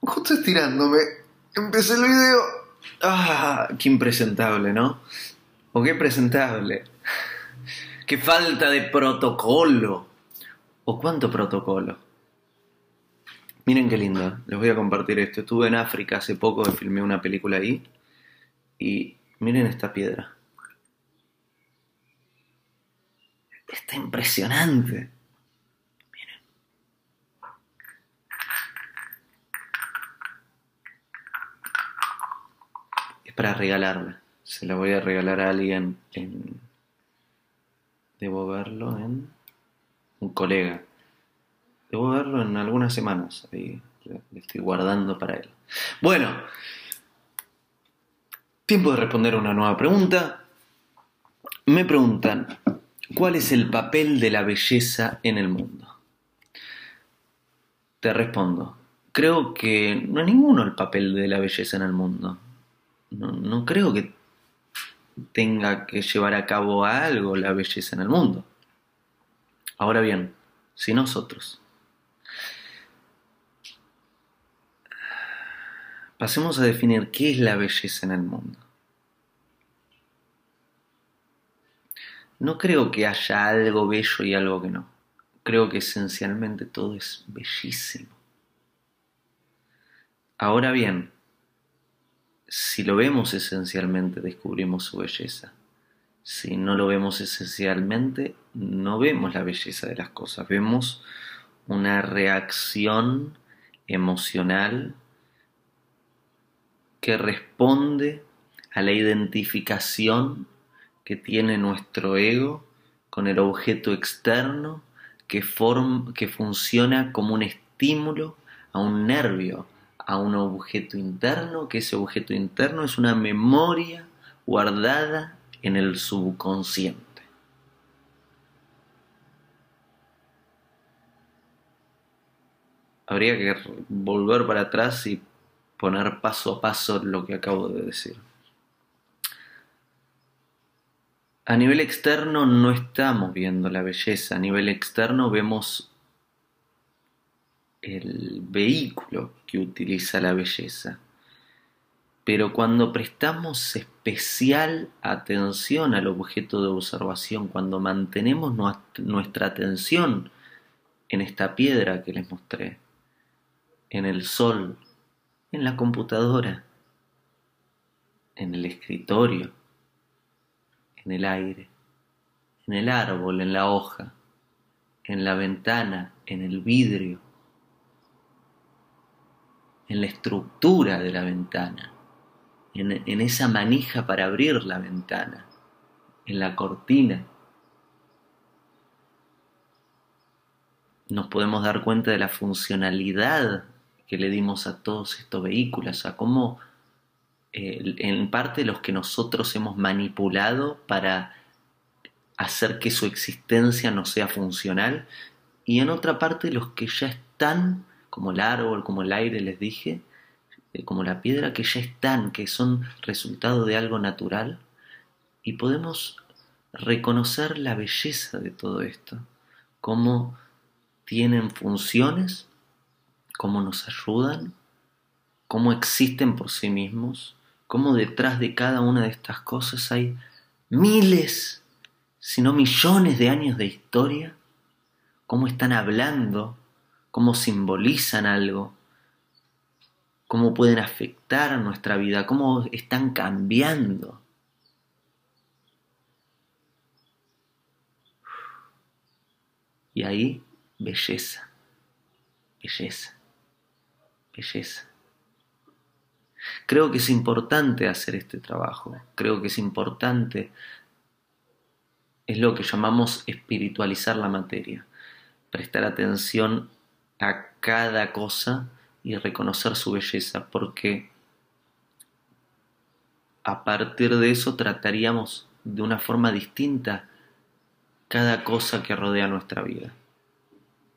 justo estirándome, empecé el video. Ah, qué impresentable, ¿no? O qué presentable. Qué falta de protocolo. ¿O cuánto protocolo? Miren qué lindo, les voy a compartir esto. Estuve en África hace poco, filmé una película ahí. Y miren esta piedra. Está impresionante. Para regalarla. Se la voy a regalar a alguien en... Debo verlo en... Un colega. Debo verlo en algunas semanas. Ahí le estoy guardando para él. Bueno. Tiempo de responder una nueva pregunta. Me preguntan, ¿cuál es el papel de la belleza en el mundo? Te respondo, creo que no hay ninguno el papel de la belleza en el mundo. No, creo que tenga que llevar a cabo algo la belleza en el mundo. Ahora bien, si nosotros pasemos a definir qué es la belleza en el mundo. No creo que haya algo bello y algo que no. Creo que esencialmente todo es bellísimo. Ahora bien, si lo vemos esencialmente, descubrimos su belleza. Si no lo vemos esencialmente, no vemos la belleza de las cosas. Vemos una reacción emocional que responde a la identificación que tiene nuestro ego con el objeto externo que, que funciona como un estímulo a un nervio, a un objeto interno, que ese objeto interno es una memoria guardada en el subconsciente. Habría que volver para atrás y poner paso a paso lo que acabo de decir. A nivel externo no estamos viendo la belleza, a nivel externo vemos el vehículo que utiliza la belleza. Pero cuando prestamos especial atención al objeto de observación, cuando mantenemos nuestra atención en esta piedra que les mostré, en el sol, en la computadora, en el escritorio, en el aire, en el árbol, en la hoja, en la ventana, en el vidrio, en la estructura de la ventana, en, en esa manija para abrir la ventana, en la cortina. Nos podemos dar cuenta de la funcionalidad que le dimos a todos estos vehículos, a cómo eh, en parte los que nosotros hemos manipulado para hacer que su existencia no sea funcional y en otra parte los que ya están, como el árbol, como el aire les dije, eh, como la piedra, que ya están, que son resultado de algo natural y podemos reconocer la belleza de todo esto, cómo tienen funciones, cómo nos ayudan, cómo existen por sí mismos cómo detrás de cada una de estas cosas hay miles, si no millones de años de historia, cómo están hablando, cómo simbolizan algo, cómo pueden afectar nuestra vida, cómo están cambiando. Y ahí, belleza, belleza, belleza. Creo que es importante hacer este trabajo, creo que es importante, es lo que llamamos espiritualizar la materia, prestar atención a cada cosa y reconocer su belleza, porque a partir de eso trataríamos de una forma distinta cada cosa que rodea nuestra vida,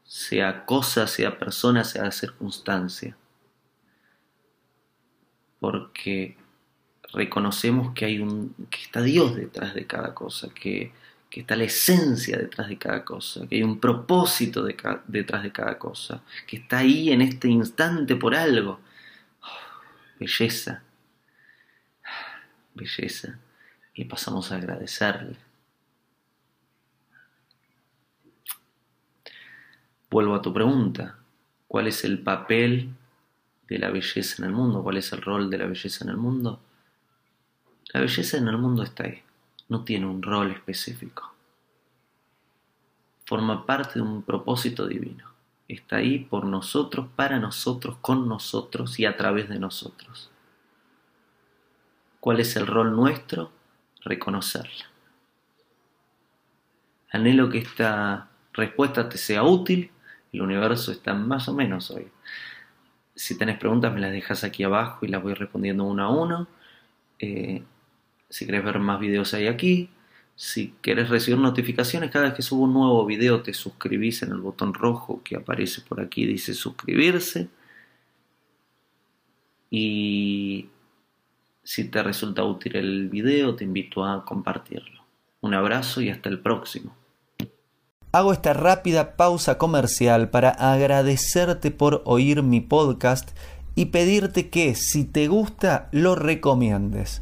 sea cosa, sea persona, sea circunstancia. Porque reconocemos que hay un que está Dios detrás de cada cosa, que, está la esencia detrás de cada cosa, que hay un propósito detrás de cada cosa, que está ahí en este instante por algo, belleza, belleza, y pasamos a agradecerle. Vuelvo a tu pregunta, ¿cuál es el papel de la belleza en el mundo? ¿Cuál es el rol de la belleza en el mundo? La belleza en el mundo está ahí, no tiene un rol específico. Forma parte de un propósito divino. Está ahí por nosotros, para nosotros, con nosotros y a través de nosotros. ¿Cuál es el rol nuestro? Reconocerla. Anhelo que esta respuesta te sea útil. El universo está más o menos hoy. Si tenés preguntas me las dejas aquí abajo y las voy respondiendo uno a uno. Eh, si querés ver más videos hay aquí. Si querés recibir notificaciones cada vez que subo un nuevo video, te suscribís en el botón rojo que aparece por aquí, dice suscribirse. Y si te resulta útil el video, te invito a compartirlo. Un abrazo y hasta el próximo. Hago esta rápida pausa comercial para agradecerte por oír mi podcast y pedirte que si te gusta lo recomiendes.